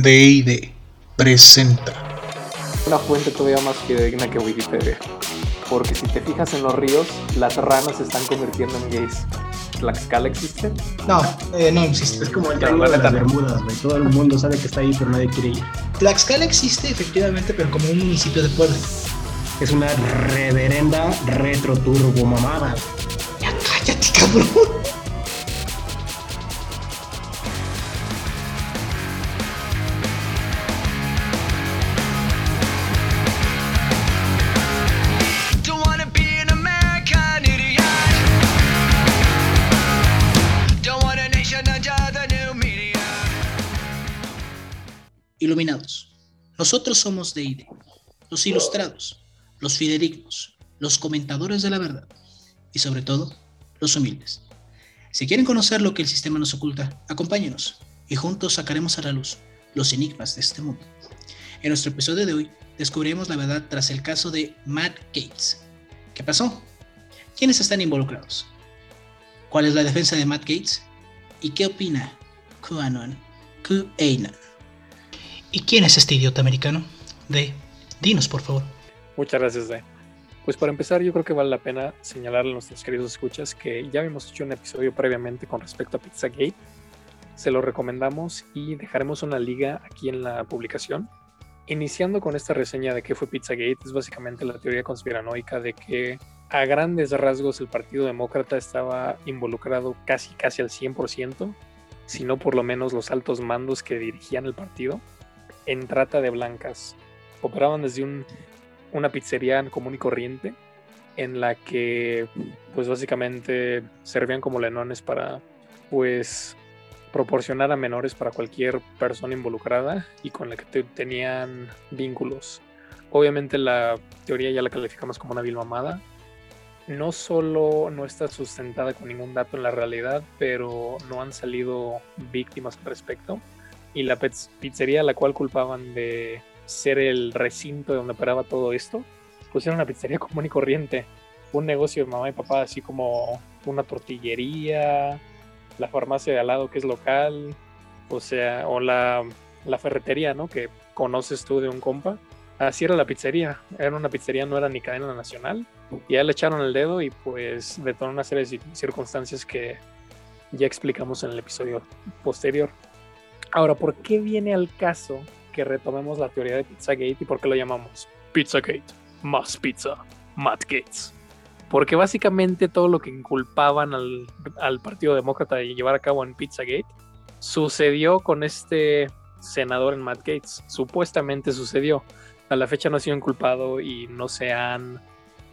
D&D presenta Una fuente todavía más fidedigna que Wikipedia. Porque si te fijas en los ríos, las ranas se están convirtiendo en gays. ¿Tlaxcala existe? No, eh, no existe. Es como el triángulo de las. Bermudas, güey. Todo el mundo sabe que está ahí, pero nadie quiere ir. Tlaxcala existe efectivamente, pero como un municipio de Puebla. Es una reverenda retro turbo mamada. Ya cállate, cabrón. Nosotros somos D&D, los ilustrados, los fidedignos, los comentadores de la verdad y sobre todo, los humildes. Si quieren conocer lo que el sistema nos oculta, acompáñenos y juntos sacaremos a la luz los enigmas de este mundo. En nuestro episodio de hoy descubriremos la verdad tras el caso de Matt Gates. ¿Qué pasó? ¿Quiénes están involucrados? ¿Cuál es la defensa de Matt Gates? ¿Y qué opina QAnon? QAnon. ¿Y quién es este idiota americano? De, dinos por favor. Muchas gracias, Day. Pues para empezar, yo creo que vale la pena señalarle a nuestros queridos escuchas que ya habíamos hecho un episodio previamente con respecto a Pizzagate. Se lo recomendamos y dejaremos una liga aquí en la publicación. Iniciando con esta reseña de qué fue Pizzagate, es básicamente la teoría conspiranoica de que a grandes rasgos el Partido Demócrata estaba involucrado casi casi al 100%, si no por lo menos los altos mandos que dirigían el partido, en trata de blancas. Operaban desde un una pizzería común y corriente en la que pues básicamente servían como lenones para pues proporcionar a menores para cualquier persona involucrada y con la que te- tenían vínculos. Obviamente la teoría ya la calificamos como una vil mamada. No solo no está sustentada con ningún dato en la realidad, pero no han salido víctimas al respecto. Y la pizzería a la cual culpaban de ser el recinto donde operaba todo esto, pues era una pizzería común y corriente, un negocio de mamá y papá, así como una tortillería, la farmacia de al lado que es local, o sea, o la, la ferretería, ¿no? Que conoces tú de un compa. Así era la pizzería, era una pizzería, no era ni cadena nacional, y a él le echaron el dedo y pues detonó una serie de cir- circunstancias que ya explicamos en el episodio posterior. Ahora, ¿por qué viene al caso que retomemos la teoría de Pizzagate y por qué lo llamamos Pizzagate, más pizza, Matt Gates? Porque básicamente todo lo que inculpaban al, al Partido Demócrata de llevar a cabo en Pizzagate sucedió con este senador en Matt Gates. Supuestamente sucedió. A la fecha no ha sido inculpado y no se han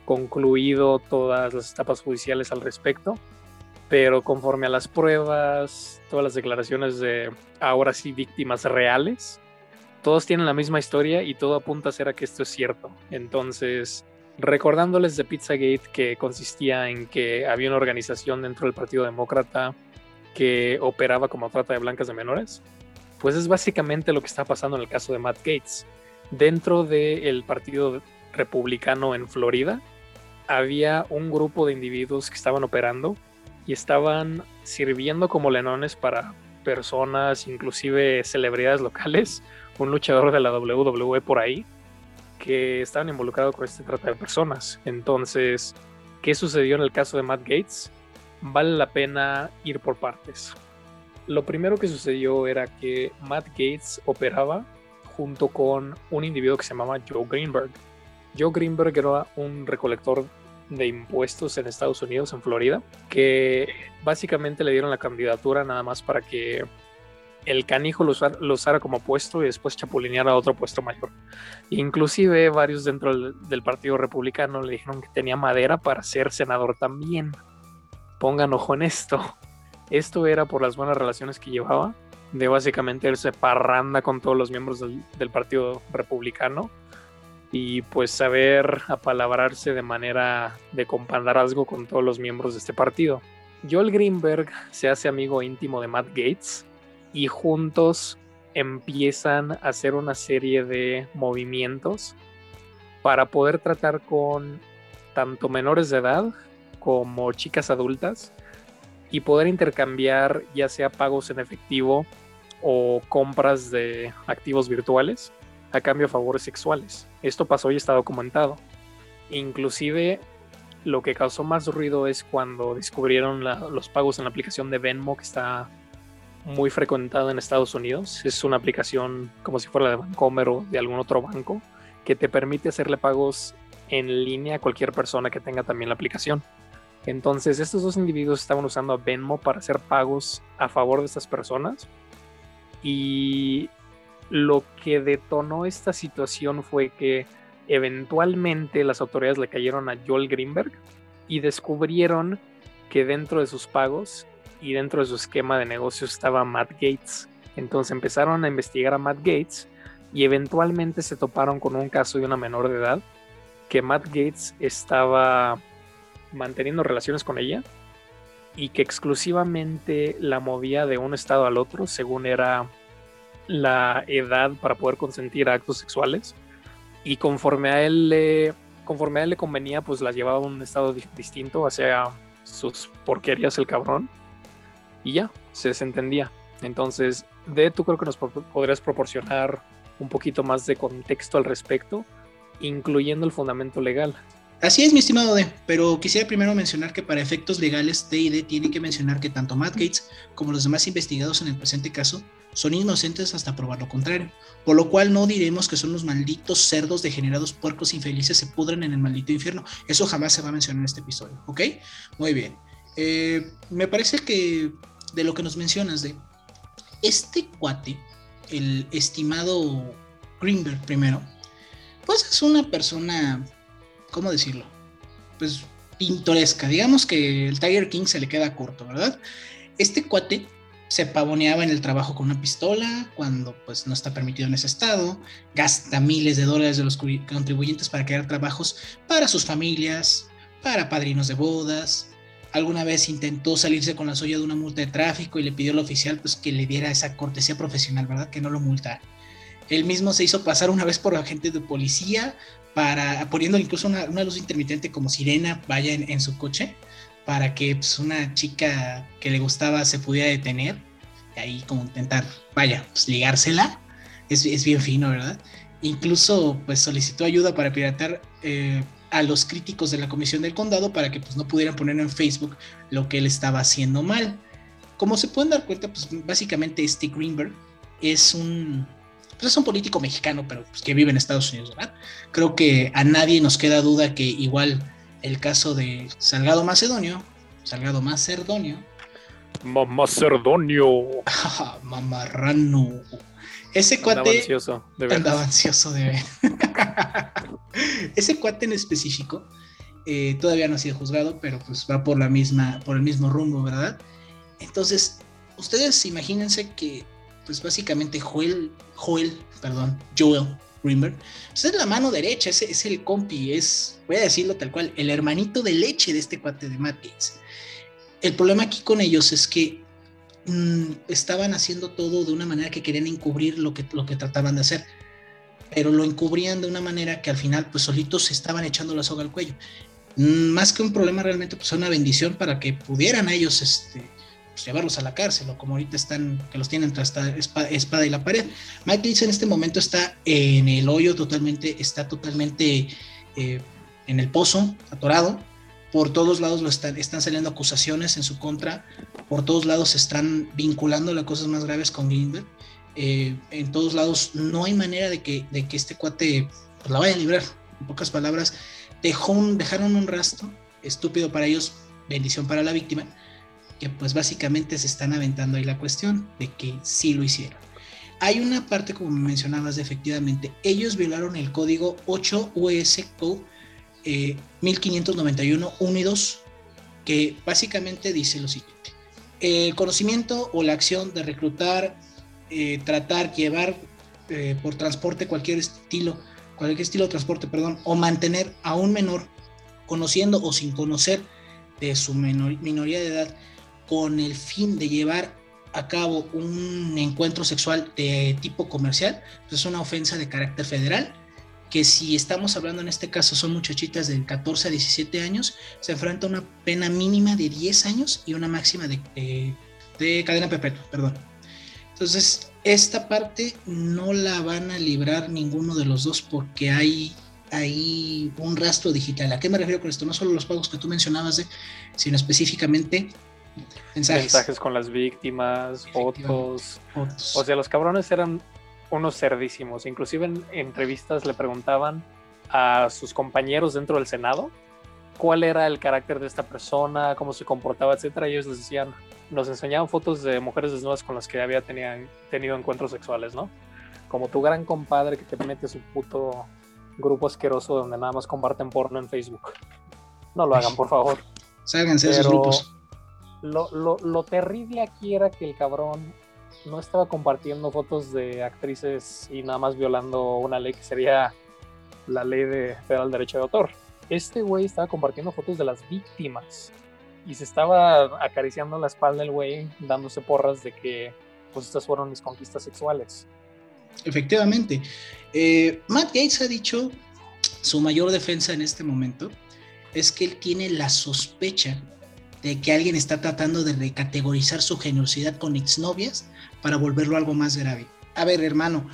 concluido todas las etapas judiciales al respecto. Pero conforme a las pruebas, todas las declaraciones de ahora sí víctimas reales, todos tienen la misma historia y todo apunta a ser a que esto es cierto. Entonces, recordándoles de Pizzagate que consistía en que había una organización dentro del Partido Demócrata que operaba como trata de blancas de menores, pues es básicamente lo que está pasando en el caso de Matt Gates. Dentro del Partido Republicano en Florida, había un grupo de individuos que estaban operando y estaban sirviendo como lenones para personas, inclusive celebridades locales, un luchador de la WWE por ahí, que estaban involucrados con este trata de personas. Entonces, ¿qué sucedió en el caso de Matt Gates? Vale la pena ir por partes. Lo primero que sucedió era que Matt Gates operaba junto con un individuo que se llamaba Joe Greenberg. Joe Greenberg era un recolector de impuestos en Estados Unidos, en Florida, que básicamente le dieron la candidatura nada más para que el canijo lo usara, como puesto y después chapulineara a otro puesto mayor. Inclusive varios dentro del, Partido Republicano le dijeron que tenía madera para ser senador también. Pongan ojo en esto. Esto era por las buenas relaciones que llevaba, de básicamente irse parranda con todos los miembros del Partido Republicano y pues saber apalabrarse de manera de compadrazgo con todos los miembros de este partido. Joel Greenberg se hace amigo íntimo de Matt Gates y juntos empiezan a hacer una serie de movimientos para poder tratar con tanto menores de edad como chicas adultas y poder intercambiar ya sea pagos en efectivo o compras de activos virtuales a cambio de favores sexuales. Esto pasó y está documentado. Inclusive lo que causó más ruido es cuando descubrieron los pagos en la aplicación de Venmo que está muy frecuentada en Estados Unidos. Es una aplicación como si fuera la de Bancomer o de algún otro banco que te permite hacerle pagos en línea a cualquier persona que tenga también la aplicación. Entonces estos dos individuos estaban usando a Venmo para hacer pagos a favor de estas personas y lo que detonó esta situación fue que eventualmente las autoridades le cayeron a Joel Greenberg y descubrieron que dentro de sus pagos y dentro de su esquema de negocios estaba Matt Gates. Entonces empezaron a investigar a Matt Gates y eventualmente se toparon con un caso de una menor de edad que Matt Gates estaba manteniendo relaciones con ella y que exclusivamente la movía de un estado al otro según era la edad para poder consentir actos sexuales. Y conforme a él le conforme a él le convenía pues las llevaba a un estado di- distinto hacia sus porquerías el cabrón. Y ya se desentendía. Entonces de tú creo que nos pro- podrías proporcionar un poquito más de contexto al respecto incluyendo el fundamento legal Así es, mi estimado D, pero quisiera primero mencionar que para efectos legales D&D tiene que mencionar que tanto Matt Gates como los demás investigados en el presente caso son inocentes hasta probar lo contrario, por lo cual no diremos que son los malditos cerdos degenerados puercos infelices se pudren en el maldito infierno, eso jamás se va a mencionar en este episodio, ¿ok? Muy bien, Eh, me parece que de lo que nos mencionas de este cuate, el estimado Greenberg primero, pues es una persona ¿cómo decirlo? Pues pintoresca. Digamos que el Tiger King se le queda corto, ¿verdad? Este cuate se pavoneaba en el trabajo con una pistola cuando pues no está permitido en ese estado, gasta miles de dólares de los contribuyentes para crear trabajos para sus familias, para padrinos de bodas. Alguna vez intentó salirse con la suya de una multa de tráfico y le pidió al oficial pues que le diera esa cortesía profesional, ¿verdad? Que no lo multara. Él mismo se hizo pasar una vez por agente de policía para poniendo incluso una, una luz intermitente como sirena vaya en, su coche para que pues, una chica que le gustaba se pudiera detener y ahí como intentar, vaya, pues ligársela. Es, es bien fino, ¿verdad? Incluso pues solicitó ayuda para piratar eh, a los críticos de la comisión del condado para que pues no pudieran poner en Facebook lo que él estaba haciendo mal. Como se pueden dar cuenta, pues básicamente este Greenberg es un, pues es un político mexicano, pero pues, que vive en Estados Unidos, ¿verdad? Creo que a nadie nos queda duda que igual el caso de Salgado Macedonio, Salgado Macedonio, Mamá Cerdonio. mamarrano, ese Andaba cuate ansioso, de verdad. andaba ansioso de ver. ese cuate en específico eh, todavía no ha sido juzgado, pero pues va por la misma, por el mismo rumbo, ¿verdad? Entonces, ustedes imagínense que, pues básicamente Joel, Joel, perdón, Joel Greenberg, pues es la mano derecha, es, es el compi, es, voy a decirlo tal cual, el hermanito de leche de este cuate de Matt Gates. El problema aquí con ellos es que mm, estaban haciendo todo de una manera que querían encubrir lo que, lo que trataban de hacer, pero lo encubrían de una manera que al final, pues solitos se estaban echando la soga al cuello. Mm, Más que un problema, realmente, pues una bendición para que pudieran ellos este, pues, llevarlos a la cárcel, o como ahorita están, que los tienen tras esta espada, y la pared. Mike Gates en este momento está en el hoyo totalmente, está totalmente eh, en el pozo, atorado. Por todos lados lo están, están saliendo acusaciones en su contra, por todos lados se están vinculando a cosas más graves con Greenberg. Eh, en todos lados no hay manera de que, de que este cuate pues, la vaya a librar. En pocas palabras, dejó dejaron un rastro estúpido para ellos, bendición para la víctima, que pues básicamente se están aventando ahí la cuestión de que sí lo hicieron. Hay una parte, como mencionabas, de efectivamente, ellos violaron el código 8 US Code eh, 1591 1 y 2, que básicamente dice lo siguiente. El conocimiento o la acción de reclutar, eh, tratar, llevar eh, por transporte cualquier estilo, cualquier estilo de transporte, perdón, o mantener a un menor conociendo o sin conocer de su menor, minoría de edad con el fin de llevar a cabo un encuentro sexual de tipo comercial, pues es una ofensa de carácter federal, que si estamos hablando en este caso son muchachitas de 14 a 17 años, se enfrenta a una pena mínima de 10 años y una máxima de, de, de cadena perpetua, perdón. Entonces, esta parte no la van a librar ninguno de los dos porque hay, hay un rastro digital. ¿A qué me refiero con esto? No solo los pagos que tú mencionabas, de, sino específicamente mensajes. Mensajes con las víctimas, fotos. fotos. O sea, los cabrones eran unos cerdísimos. Inclusive en entrevistas le preguntaban a sus compañeros dentro del Senado cuál era el carácter de esta persona, cómo se comportaba, etcétera. Ellos les decían, nos enseñaban fotos de mujeres desnudas con las que había tenían, tenido encuentros sexuales, ¿no? Como tu gran compadre que te mete su puto grupo asqueroso donde nada más comparten porno en Facebook. No lo hagan, por favor. Sálganse de esos grupos. Lo, lo, lo terrible aquí era que el cabrón no estaba compartiendo fotos de actrices y nada más violando una ley que sería la ley de federal derecho de autor. Este güey estaba compartiendo fotos de las víctimas y se estaba acariciando la espalda el güey, dándose porras de que pues estas fueron mis conquistas sexuales. Efectivamente. Eh, Matt Gates ha dicho su mayor defensa en este momento es que él tiene la sospecha de que alguien está tratando de recategorizar su generosidad con exnovias para volverlo algo más grave. A ver, hermano,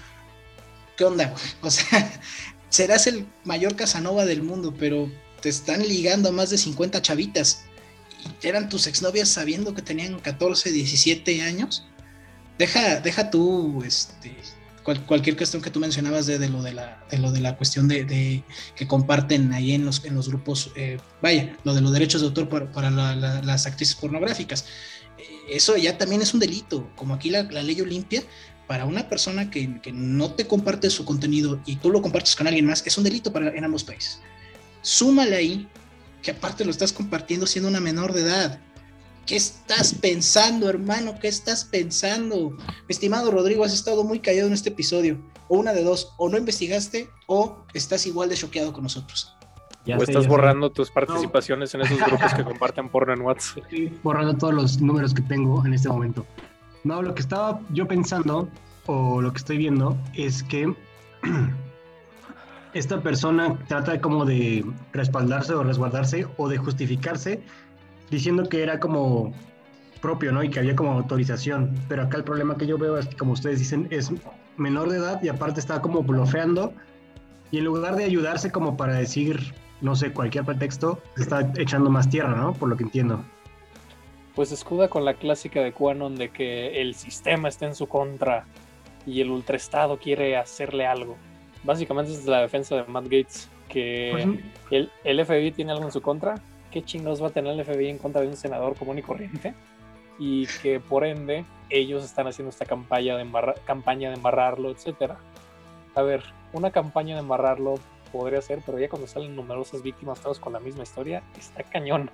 ¿qué onda? O sea, serás el mayor Casanova del mundo, pero te están ligando a más de 50 chavitas. Y eran tus exnovias sabiendo que tenían 14, 17 años. Deja, deja tú, este, cual- cualquier cuestión que tú mencionabas de, de lo de la de lo de la cuestión de, de que comparten ahí en los en los grupos eh, vaya lo de los derechos de autor para, para la- la- las actrices pornográficas. Eh, eso ya también es un delito como aquí la, la ley Olimpia para una persona que, que no te comparte su contenido y tú lo compartes con alguien más es un delito para en ambos países. Súmale ahí que aparte lo estás compartiendo siendo una menor de edad ¿Qué estás pensando, hermano? ¿Qué estás pensando? Mi estimado Rodrigo, has estado muy callado en este episodio. O una de dos, o no investigaste o estás igual de choqueado con nosotros. Ya o sé, estás ya sé. borrando tus participaciones en esos grupos que comparten porno en WhatsApp. Estoy borrando todos los números que tengo en este momento. No, lo que estaba yo pensando, o lo que estoy viendo, es que esta persona trata como de respaldarse o resguardarse o de justificarse diciendo que era como propio, ¿no? Y que había como autorización. Pero acá el problema que yo veo es que, como ustedes dicen, es menor de edad y aparte está como blofeando. Y en lugar de ayudarse como para decir, no sé, cualquier pretexto, se está echando más tierra, ¿no? Por lo que entiendo. Pues escuda con la clásica de Quanon de que el sistema está en su contra y el ultraestado quiere hacerle algo. Básicamente es la defensa de Matt Gates, que Pues, el, el FBI tiene algo en su contra. ¿Qué chingados va a tener el FBI en contra de un senador común y corriente? Y que por ende ellos están haciendo esta campaña de, embarra- campaña de embarrarlo, etcétera. A ver, una campaña de embarrarlo podría ser, pero ya cuando salen numerosas víctimas todos con la misma historia, está cañón.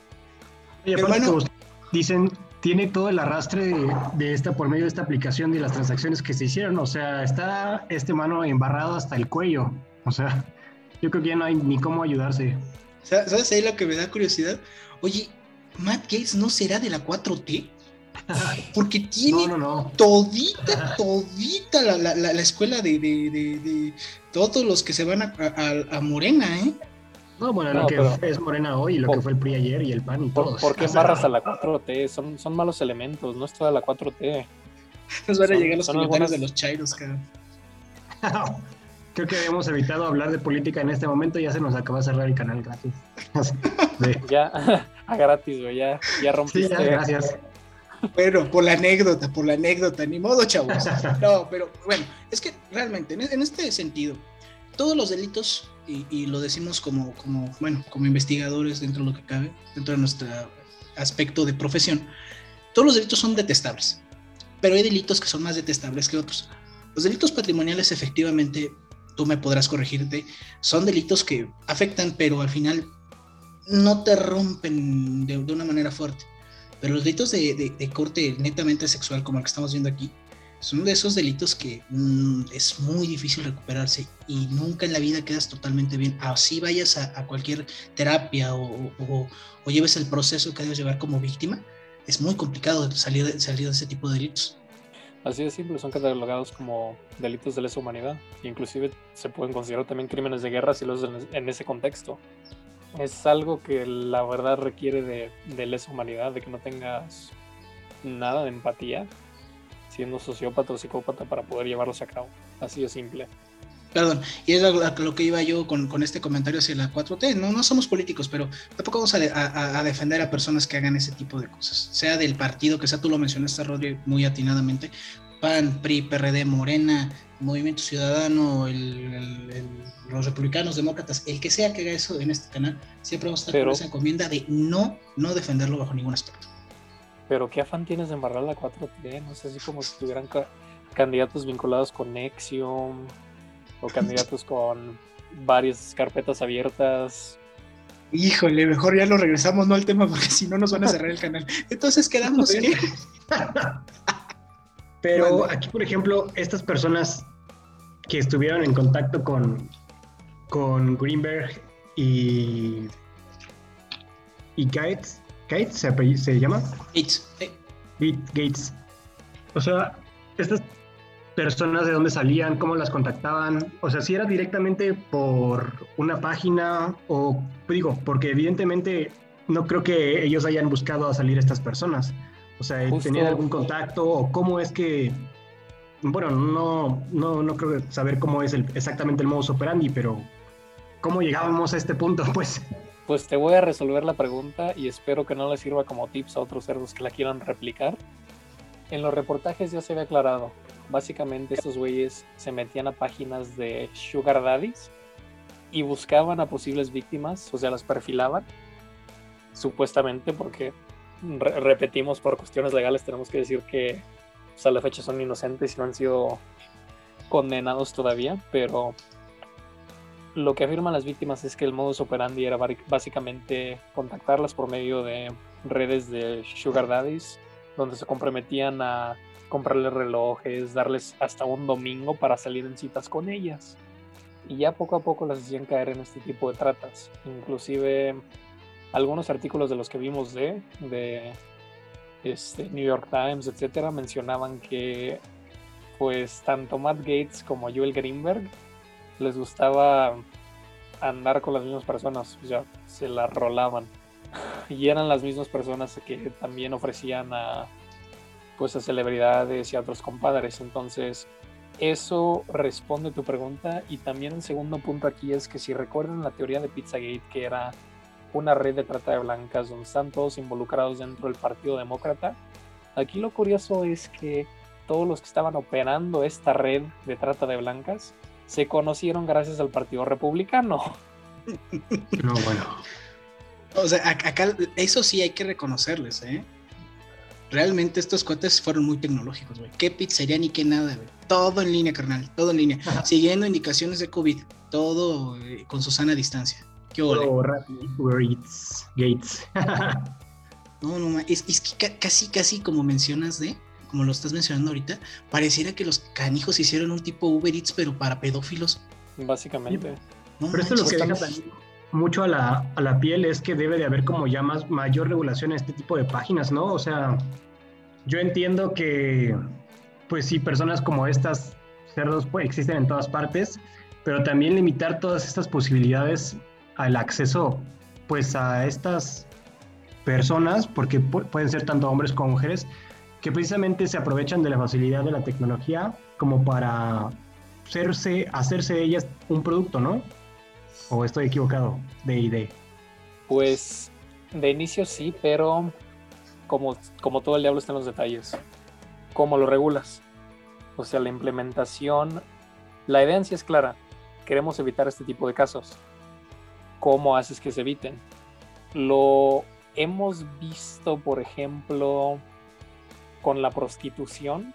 Y aparte, como ustedes dicen, tiene todo el arrastre de, de esta por medio de esta aplicación y las transacciones que se hicieron. O sea, está este mano embarrado hasta el cuello. O sea, yo creo que ya no hay ni cómo ayudarse. Sa- ¿Sabes ahí lo que me da curiosidad? Oye, Matt Gates no será de la 4T? Porque tiene No, no, no. todita, todita la, la- la- la escuela de, de- de- de todos los que se van a, a- a Morena, ¿eh? No, bueno, No, lo que pero- es Morena hoy, lo Por- que fue el PRI ayer y el PAN y ¿Por, todos. por qué embarras a la 4T? Son, son malos elementos, no es toda la 4T. Nos van a Son- llegar los comentarios algunas- de los chairos, cabrón. Creo que habíamos evitado hablar de política en este momento y ya se nos acaba de cerrar el canal, gracias. Sí, Ya, a gratis, güey, ya, ya sí, rompiste. ya, gracias. Bueno, por la anécdota, por la anécdota, ni modo, chavos. No, pero bueno, es que realmente, en, en este sentido, todos los delitos, y, y lo decimos como, como, bueno, como investigadores dentro de lo que cabe, dentro de nuestro aspecto de profesión, todos los delitos son detestables, pero hay delitos que son más detestables que otros. Los delitos patrimoniales, efectivamente, tú me podrás corregirte, son delitos que afectan, pero al final no te rompen de, una manera fuerte. Pero los delitos de, corte netamente sexual, como el que estamos viendo aquí, son de esos delitos que mm, es muy difícil recuperarse y nunca en la vida quedas totalmente bien. Así vayas a, cualquier terapia o, lleves el proceso que debes llevar como víctima, es muy complicado salir de ese tipo de delitos. Así de simple, son catalogados como delitos de lesa humanidad. Inclusive se pueden considerar también crímenes de guerra si los en, ese contexto. Es algo que la verdad requiere de, de lesa humanidad, de que no tengas nada de empatía siendo sociópata o psicópata para poder llevarlos a cabo. Así de simple. Perdón, y es lo, lo que iba yo con, con, este comentario hacia la 4T. No, no somos políticos, pero tampoco vamos a, a, a, defender a personas que hagan ese tipo de cosas. Sea del partido, que sea tú lo mencionaste, Rodri, muy atinadamente. PAN, PRI, PRD, Morena, Movimiento Ciudadano, el, el, el, los republicanos, demócratas, el que sea que haga eso en este canal, siempre vamos a estar pero, con esa encomienda de no, no defenderlo bajo ningún aspecto. Pero qué afán tienes de embarrar la 4T, no sé, así como si tuvieran ca candidatos vinculados con Nexium o candidatos con varias carpetas abiertas. Híjole, mejor ya lo regresamos, no al tema, porque si no nos van a cerrar el canal. Entonces quedamos que... Pero bueno. aquí, por ejemplo, estas personas que estuvieron en contacto con, con Greenberg y, y Gates, Gates se, se llama? Gates. Sí. Gates. O sea, estas personas de dónde salían, cómo las contactaban, o sea, si era directamente por una página o digo, porque evidentemente no creo que ellos hayan buscado a salir estas personas. O sea, Justo. ¿tenían algún contacto o cómo es que, bueno, no, no, no creo saber cómo es el, exactamente el modus operandi, pero ¿cómo llegábamos a este punto, pues? Pues te voy a resolver la pregunta y espero que no le sirva como tips a otros cerdos que la quieran replicar. En los reportajes ya se había aclarado. Básicamente estos güeyes se metían a páginas de sugar daddies y buscaban a posibles víctimas, o sea, las perfilaban, supuestamente porque re repetimos por cuestiones legales tenemos que decir que pues, a la fecha son inocentes y no han sido condenados todavía, pero lo que afirman las víctimas es que el modus operandi era básicamente contactarlas por medio de redes de sugar daddies, donde se comprometían a comprarles relojes, darles hasta un domingo para salir en citas con ellas. Y ya poco a poco las hacían caer en este tipo de tratas. Inclusive algunos artículos de los que vimos de, de este, New York Times, etcétera, mencionaban que pues tanto Matt Gates como Joel Greenberg les gustaba andar con las mismas personas, o sea, se la rolaban. Y eran las mismas personas que también ofrecían a pues a celebridades y a otros compadres. Entonces, eso responde a tu pregunta. Y también el segundo punto aquí es que si recuerdan la teoría de Pizzagate, que era una red de trata de blancas donde están todos involucrados dentro del Partido Demócrata, aquí lo curioso es que todos los que estaban operando esta red de trata de blancas se conocieron gracias al Partido Republicano. No, bueno. O sea, acá eso sí hay que reconocerles, ¿eh? realmente estos cuates fueron muy tecnológicos, güey. Qué pizzería ni qué nada, güey. Todo en línea, carnal, todo en línea. Siguiendo indicaciones de COVID, todo eh, con su sana distancia. Qué ole. Oh, Gates. Gates. no, no, es, es que casi, casi como mencionas de, como lo estás mencionando ahorita, pareciera que los canijos hicieron un tipo Uber Eats, pero para pedófilos. Básicamente. No, pero esto es lo que deja mucho a la, a la piel es que debe de haber como ya más mayor regulación a este tipo de páginas, ¿no? O sea, yo entiendo que, pues sí, personas como estas cerdos pues, existen en todas partes, pero también limitar todas estas posibilidades al acceso, pues a estas personas, porque pu pueden ser tanto hombres como mujeres, que precisamente se aprovechan de la facilidad de la tecnología como para hacerse, hacerse de ellas un producto, ¿no? ¿O estoy equivocado de idea? Pues de inicio sí, pero como, como todo el diablo está en los detalles. ¿Cómo lo regulas? O sea, la implementación, la idea es clara. Queremos evitar este tipo de casos. ¿Cómo haces que se eviten? Lo hemos visto, por ejemplo, con la prostitución.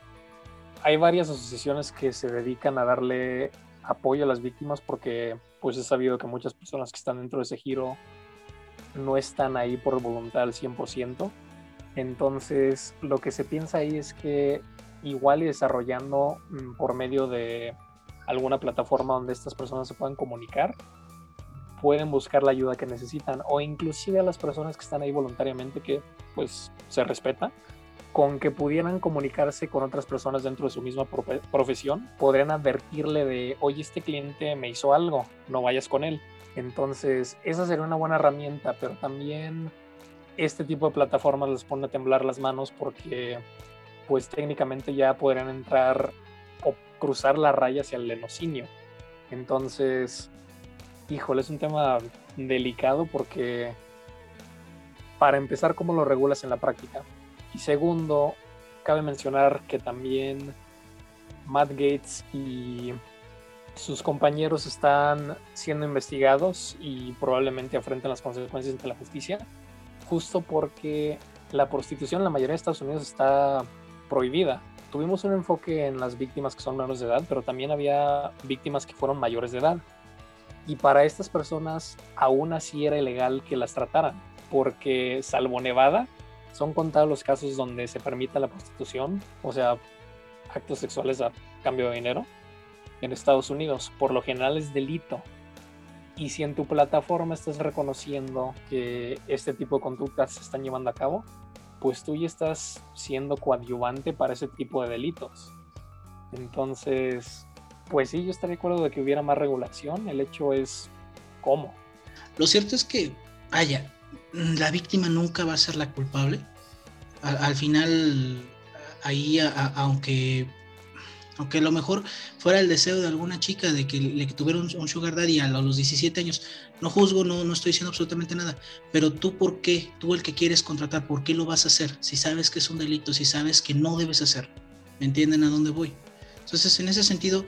Hay varias asociaciones que se dedican a darle apoyo a las víctimas porque pues es sabido que muchas personas que están dentro de ese giro no están ahí por voluntad al 100%. Entonces, lo que se piensa ahí es que igual y desarrollando mm, por medio de alguna plataforma donde estas personas se puedan comunicar, pueden buscar la ayuda que necesitan o inclusive a las personas que están ahí voluntariamente que pues se respeta, con que pudieran comunicarse con otras personas dentro de su misma profe profesión, podrían advertirle de, oye, este cliente me hizo algo, no vayas con él. Entonces, esa sería una buena herramienta, pero también este tipo de plataformas les pone a temblar las manos porque pues técnicamente ya podrían entrar o cruzar la raya hacia el lenocinio. Entonces, híjole, es un tema delicado porque para empezar, ¿cómo lo regulas en la práctica? Y segundo, cabe mencionar que también Matt Gates y sus compañeros están siendo investigados y probablemente afrenten las consecuencias de la justicia, justo porque la prostitución en la mayoría de Estados Unidos está prohibida. Tuvimos un enfoque en las víctimas que son menores de edad, pero también había víctimas que fueron mayores de edad. Y para estas personas aún así era ilegal que las trataran, porque salvo Nevada, son contados los casos donde se permite la prostitución, o sea, actos sexuales a cambio de dinero, en Estados Unidos. Por lo general es delito. Y si en tu plataforma estás reconociendo que este tipo de conductas se están llevando a cabo, pues tú ya estás siendo coadyuvante para ese tipo de delitos. Entonces, pues sí, yo estaría de acuerdo de que hubiera más regulación. El hecho es cómo. Lo cierto es que, vaya, la víctima nunca va a ser la culpable. Al, al final, ahí, aunque, aunque a lo mejor fuera el deseo de alguna chica de que le tuviera un, un sugar daddy a los 17 años, no juzgo, no, no estoy diciendo absolutamente nada, pero tú por qué, tú el que quieres contratar, ¿por qué lo vas a hacer? Si sabes que es un delito, si sabes que no debes hacer. ¿Me entienden a dónde voy? Entonces, en ese sentido,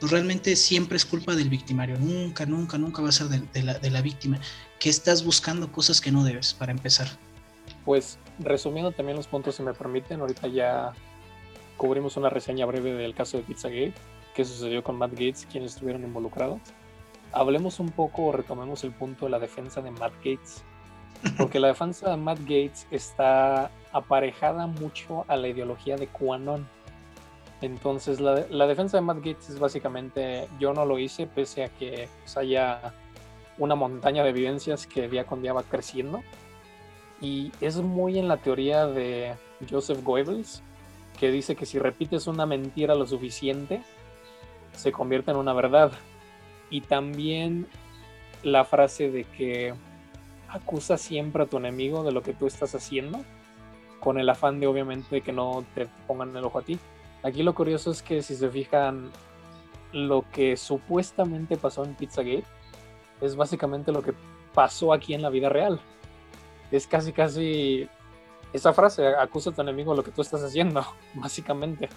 pues realmente siempre es culpa del victimario, nunca, nunca, nunca va a ser de la, de la víctima, que estás buscando cosas que no debes, para empezar. Pues resumiendo también los puntos, si me permiten, ahorita ya cubrimos una reseña breve del caso de Pizzagate, qué sucedió con Matt Gates, quienes estuvieron involucrados. Hablemos un poco o retomemos el punto de la defensa de Matt Gates, porque la defensa de Matt Gates está aparejada mucho a la ideología de QAnon. Entonces, la, la defensa de Matt Gates es básicamente: yo no lo hice, pese a que pues, haya una montaña de evidencias que día con día va creciendo. Y es muy en la teoría de Joseph Goebbels, que dice que si repites una mentira lo suficiente, se convierte en una verdad. Y también la frase de que acusa siempre a tu enemigo de lo que tú estás haciendo, con el afán de obviamente que no te pongan el ojo a ti. Aquí lo curioso es que si se fijan, lo que supuestamente pasó en Pizzagate es básicamente lo que pasó aquí en la vida real. Es casi, casi esa frase, acusa a tu enemigo lo que tú estás haciendo, básicamente.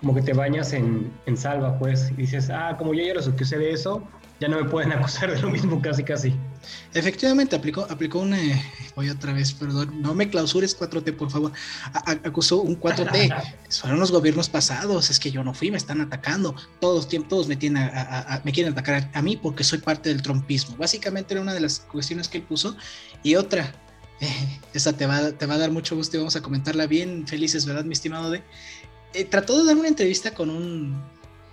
Como que te bañas en, en salva, pues, y dices, ah, como yo ya los acusé de eso, ya no me pueden acusar de lo mismo, casi, casi. Efectivamente, aplicó, aplicó una. Voy otra vez, perdón. No me clausures 4T, por favor. A- a- acusó un 4T. Fueron los gobiernos pasados. Es que yo no fui, me están atacando. Todos, todos me, tienen a- me quieren atacar a mí porque soy parte del trompismo. Básicamente era una de las cuestiones que él puso. Y otra, eh, esa te va, te va a dar mucho gusto y vamos a comentarla bien felices, ¿verdad, mi estimado de? Eh, trató de dar una entrevista con un,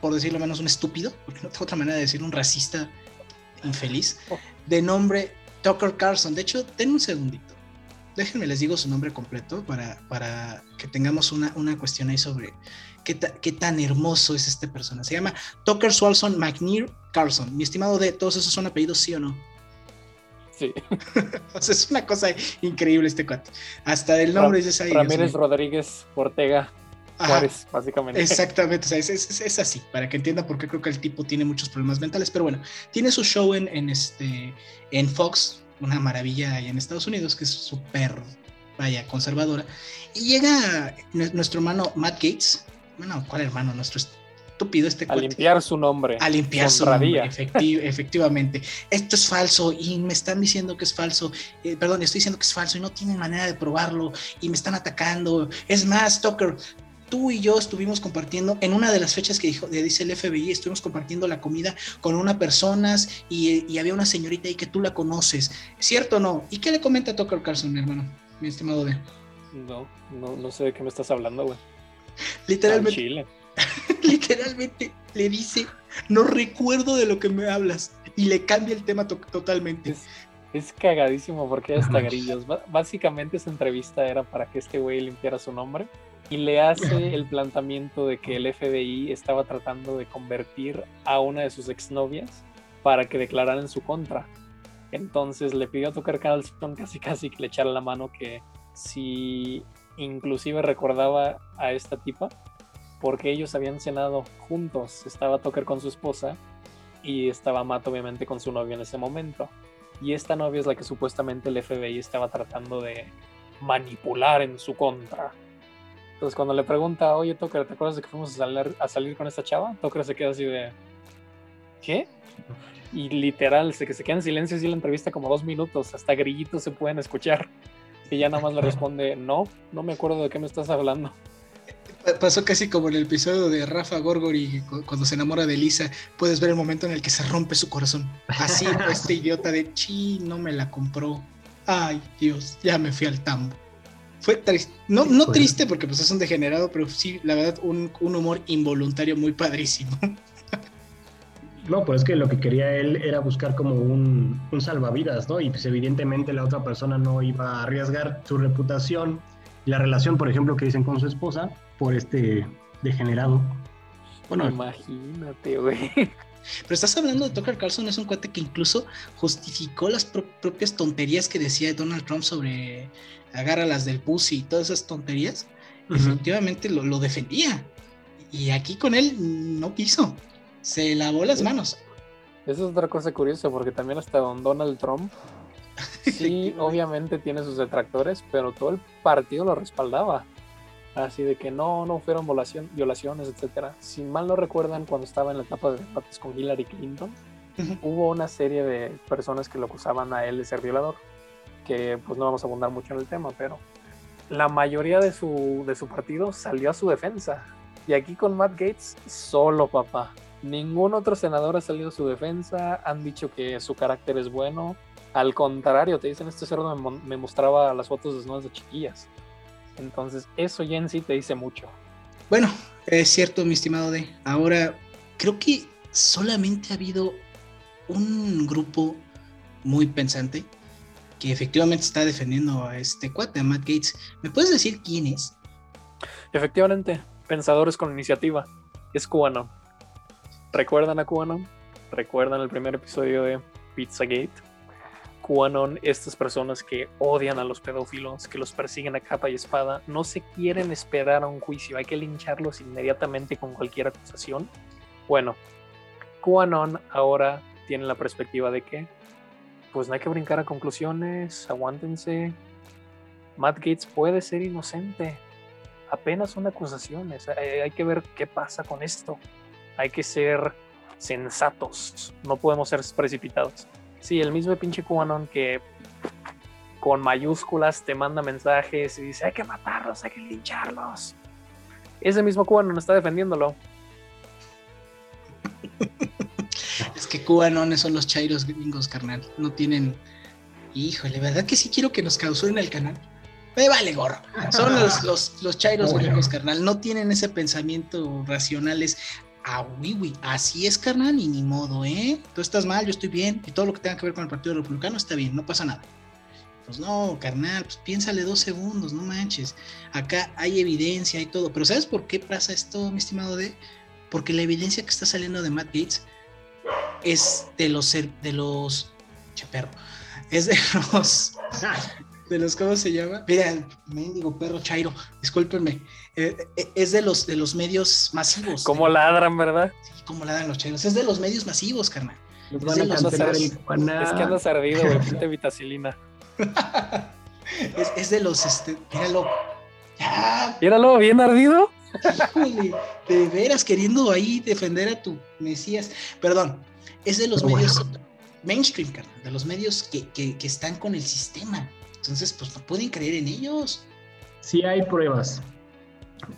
por decirlo menos, un estúpido, porque no tengo otra manera de decir, un racista infeliz, de nombre Tucker Carlson. De hecho, den un segundito. Déjenme les digo su nombre completo para, para que tengamos una, una cuestión ahí sobre qué, ta- qué tan hermoso es este persona. Se llama Tucker Swalson McNear Carlson. Mi estimado de todos esos son apellidos, sí o no. Sí. O sea, es una cosa increíble este cuate. Hasta el nombre dices ahí. Dios Ramírez. Rodríguez Ortega. Juárez, básicamente. Exactamente, o sea, es, es- es así, para que entienda por qué creo que el tipo tiene muchos problemas mentales, pero bueno, tiene su show en, en este, en Fox, una maravilla ahí en Estados Unidos, que es súper, vaya, conservadora, y llega nue- nuestro hermano Matt Gates, bueno, ¿cuál hermano? Nuestro estúpido este A cuate. limpiar su nombre. A limpiar su nombre, efecti- efectivamente. Esto es falso y me están diciendo que es falso. Eh, perdón, estoy diciendo que es falso y no tienen manera de probarlo y me están atacando. Es más, Tucker, tú y yo estuvimos compartiendo en una de las fechas que dijo, dice el FBI, estuvimos compartiendo la comida con unas personas y, y había una señorita ahí que tú la conoces. ¿Cierto o no? ¿Y qué le comenta Tucker Carlson, hermano? Mi estimado de. No, no, no sé de qué me estás hablando, güey. Al Literalmente, Chile. literalmente le dice, no recuerdo de lo que me hablas. Y le cambia el tema to- totalmente. Es, es cagadísimo porque hay hasta grillos. Básicamente esa entrevista era para que este güey limpiara su nombre y le hace el planteamiento de que el FBI estaba tratando de convertir a una de sus exnovias para que declarara en su contra. Entonces le pidió a Tucker Carlson casi casi que le echara la mano que si inclusive recordaba a esta tipa porque ellos habían cenado juntos. Estaba Tucker con su esposa y estaba Matt obviamente con su novio en ese momento. Y esta novia es la que supuestamente el FBI estaba tratando de manipular en su contra. Entonces cuando le pregunta, oye Tucker, ¿te acuerdas de que fuimos a salir, a salir con esta chava? Tucker se queda así de, ¿qué? Y literal, se, que se queda en silencio así la entrevista como dos minutos, hasta grillitos se pueden escuchar. Y ya nada más le responde, no, no me acuerdo de qué me estás hablando. Pa- Pasó casi como en el episodio de Rafa Gorgori cu- cuando se enamora de Lisa. Puedes ver el momento en el que se rompe su corazón. Así este idiota de chi, no me la compró. Ay, Dios, ya me fui al tambo. Fue triste. No, no triste porque pues es un degenerado, pero sí, la verdad, un, un humor involuntario muy padrísimo. No, pues es que lo que quería él era buscar como un, un salvavidas, ¿no? Y pues evidentemente la otra persona no iba a arriesgar su reputación y la relación, por ejemplo, que dicen con su esposa por este degenerado. Bueno, Imagínate, güey. Pero estás hablando de Tucker Carlson, es un cuate que incluso justificó las pro- propias tonterías que decía Donald Trump sobre agárralas del pussy y todas esas tonterías. Ujú. Efectivamente lo, lo defendía. Y aquí con él no quiso. Se lavó las manos. Esa es otra cosa curiosa, porque también hasta don Donald Trump, sí, obviamente tiene sus detractores, pero todo el partido lo respaldaba. Así de que no, no fueron violación- violaciones, etcétera. Si mal no recuerdan, cuando estaba en la etapa de debates con Hillary Clinton, hubo una serie de personas que lo acusaban a él de ser violador, que pues no vamos a abundar mucho en el tema, pero la mayoría de su, de su partido salió a su defensa. Y aquí con Matt Gates, solo papá. Ningún otro senador ha salido a su defensa, han dicho que su carácter es bueno. Al contrario, te dicen, este cerdo me mostraba las fotos desnudas de chiquillas. Entonces, eso ya en sí te dice mucho. Bueno, es cierto, mi estimado D. Ahora, creo que solamente ha habido un grupo muy pensante que efectivamente está defendiendo a este cuate, a Matt Gates. ¿Me puedes decir quién es? Efectivamente, pensadores con iniciativa. Es QAnon. ¿Recuerdan a QAnon? ¿Recuerdan el primer episodio de Pizzagate? QAnon, estas personas que odian a los pedófilos, que los persiguen a capa y espada, no se quieren esperar a un juicio, hay que lincharlos inmediatamente con cualquier acusación. Bueno, QAnon ahora tiene la perspectiva de que, pues no hay que brincar a conclusiones, aguántense. Matt Gates puede ser inocente, apenas son acusaciones. Hay, hay que ver qué pasa con esto. Hay que ser sensatos. No podemos ser precipitados. Sí, el mismo pinche QAnon que con mayúsculas te manda mensajes y dice hay que matarlos, hay que lincharlos. Ese mismo QAnon está defendiéndolo. Es que cubanones son los chairos gringos, carnal. No tienen. Híjole, ¿verdad que sí quiero que nos clausuren el canal? Me vale gorro. Son los, los, los chairos Bueno. gringos, carnal. No tienen ese pensamiento racionales. Oui, Así es, carnal, y ni modo, ¿eh? Tú estás mal, yo estoy bien. Y todo lo que tenga que ver con el Partido Republicano está bien, no pasa nada. Pues no, carnal, pues piénsale dos segundos, no manches. Acá hay evidencia y todo. Pero ¿sabes por qué pasa esto, mi estimado D? Porque la evidencia que está saliendo de Matt Gates es de los de los che perro es de los de los cómo se llama mira mendigo perro chairo discúlpenme eh, eh, es de los de los medios masivos Como ladran, ¿verdad? Sí, como la dan los chairos es de los medios masivos carnal Es van a los cancelar el. Es que andas ardido, güey. Ponte vitacilina. es, es de los este míralo ya Míralo, bien ardido. híjole, de veras queriendo ahí defender a tu mesías perdón es de los Pero bueno. medios mainstream carnal de los medios que, que, que están con el sistema entonces pues no pueden creer en ellos Sí hay pruebas.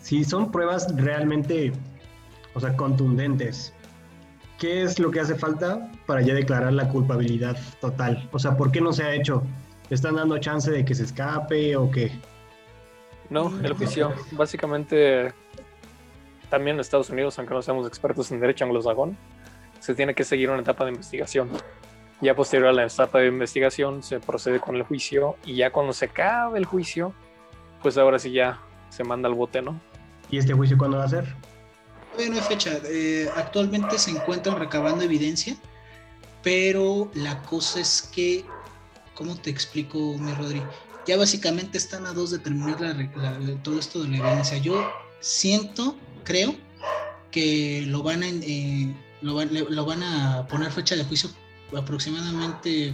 Sí son pruebas realmente, o sea, contundentes. ¿Qué es lo que hace falta para ya declarar la culpabilidad total? O sea, ¿por qué no se ha hecho? ¿Están dando chance de que se escape o qué? No, el juicio. Básicamente, también en Estados Unidos, aunque no seamos expertos en derecho anglosajón, se tiene que seguir una etapa de investigación. Ya posterior a la etapa de investigación se procede con el juicio y ya cuando se acabe el juicio, pues ahora sí ya se manda al bote, ¿no? ¿Y este juicio cuándo va a ser? Todavía no hay fecha. Eh, actualmente se encuentran recabando evidencia, pero la cosa es que, ¿cómo te explico, mi Rodri? ya básicamente están a dos de terminar la re- la- la- todo esto de la evidencia. Yo siento, creo, que lo van a, eh, lo, van, le- lo van a poner fecha de juicio aproximadamente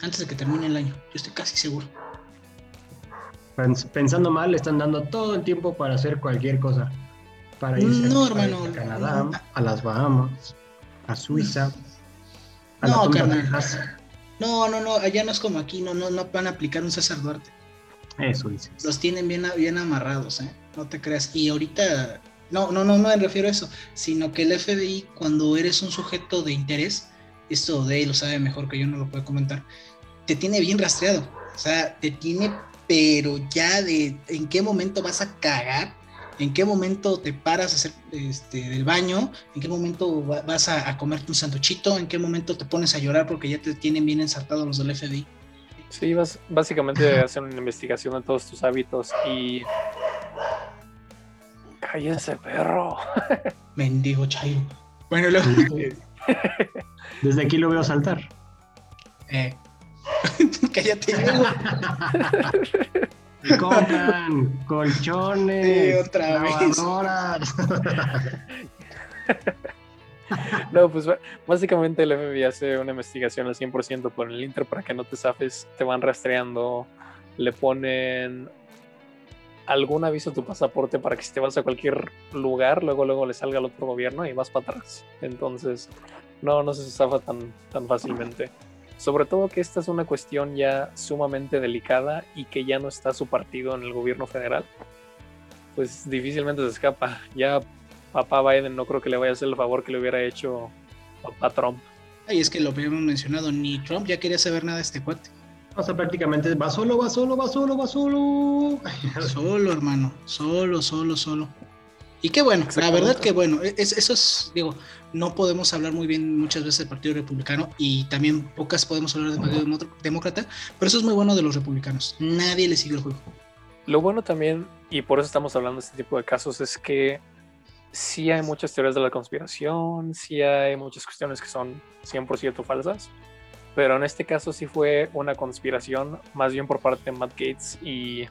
antes de que termine el año. Yo estoy casi seguro. Pens- Pensando mal, le están dando todo el tiempo para hacer cualquier cosa. Para irse No, a- hermano, Canadá, no. a las Bahamas, a Suiza, a No, carnal. No, no, no, allá no es como aquí, no, no, no van a aplicar un César Duarte. Eso dices. Los tienen bien, bien amarrados, ¿eh? No te creas. Y ahorita, no, no, no, no me refiero a eso, sino que el FBI, cuando eres un sujeto de interés, esto de él lo sabe mejor que yo, no lo puedo comentar, te tiene bien rastreado. O sea, te tiene, pero ya de en qué momento vas a cagar, en qué momento te paras a hacer este, del baño, en qué momento va- vas a, a comerte un sanduchito, en qué momento te pones a llorar porque ya te tienen bien ensartados los del FBI. Sí, vas, básicamente hacen una investigación de todos tus hábitos y. Cállense, perro. Mendigo Chairo. Bueno, luego. Desde aquí lo veo saltar. Eh. Cállate, compran colchones, Sí, otra vez. lavadoras. No, pues básicamente el FBI hace una investigación al 100% por el Inter para que no te zafes, te van rastreando, le ponen algún aviso a tu pasaporte para que si te vas a cualquier lugar, luego luego le salga al otro gobierno y vas para atrás. Entonces, no, no se zafa tan, tan fácilmente. Sobre todo que esta es una cuestión ya sumamente delicada y que ya no está su partido en el gobierno federal. Pues difícilmente se escapa. Ya papá Biden no creo que le vaya a hacer el favor que le hubiera hecho papá Trump. Ay, es que lo habíamos mencionado, ni Trump ya quería saber nada de este cuate. O sea, prácticamente va solo, va solo, va solo, va solo. Solo, hermano, solo, solo, solo. Y qué bueno, la verdad que bueno, es- eso es, digo, no podemos hablar muy bien muchas veces del Partido Republicano y también pocas podemos hablar del Partido Demócrata, pero eso es muy bueno de los republicanos. Nadie le sigue el juego. Lo bueno también, y por eso estamos hablando de este tipo de casos, es que sí hay muchas teorías de la conspiración, sí hay muchas cuestiones que son 100% falsas, pero en este caso sí fue una conspiración más bien por parte de Matt Gates y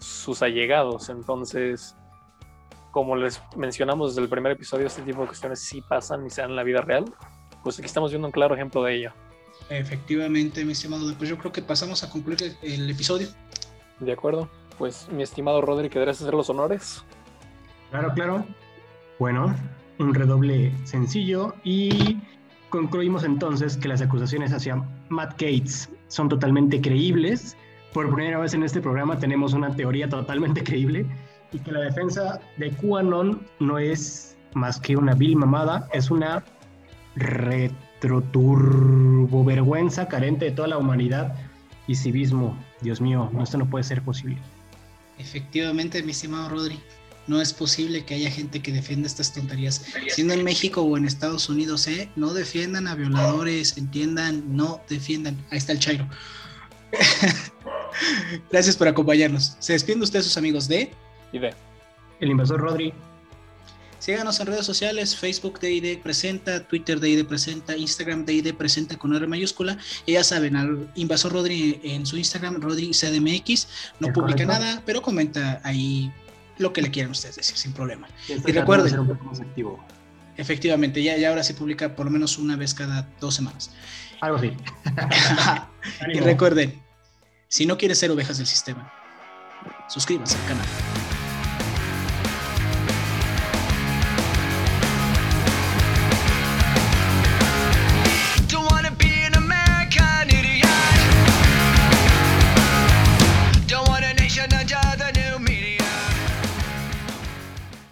sus allegados. Entonces, como les mencionamos desde el primer episodio, este tipo de cuestiones sí pasan y se dan en la vida real. Pues aquí estamos viendo un claro ejemplo de ello. Efectivamente, mi estimado, pues yo creo que pasamos a concluir el, el episodio. ¿De acuerdo? Pues mi estimado Rodri, ¿querés hacer los honores? Claro, claro. Bueno, un redoble sencillo y concluimos entonces que las acusaciones hacia Matt Gates son totalmente creíbles. Por primera vez en este programa tenemos una teoría totalmente creíble y que la defensa de QAnon no es más que una vil mamada, es una retroturbovergüenza carente de toda la humanidad y civismo. Dios mío, esto no puede ser posible. Efectivamente, mi estimado Rodri, no es posible que haya gente que defienda estas tonterías. Siendo en México o en Estados Unidos, ¿eh? No defiendan a violadores, entiendan, no defiendan. Ahí está el Chairo. Gracias por acompañarnos. Se despiden ustedes sus amigos de. Y de. El invasor Rodri, Síganos en redes sociales, Facebook de ID Presenta, Twitter de ID Presenta, Instagram de ID Presenta con R mayúscula. Y ya saben, al invasor Rodri en su Instagram, Rodri CDMX, no Es publica correcto. nada, pero comenta ahí lo que le quieran ustedes decir, sin problema. y Y recuerden- ser un poco más activo. Efectivamente, ya, ya ahora sí publica por lo menos una vez cada dos semanas. Algo así. y recuerden, si no quieren ser ovejas del sistema, suscríbanse al canal.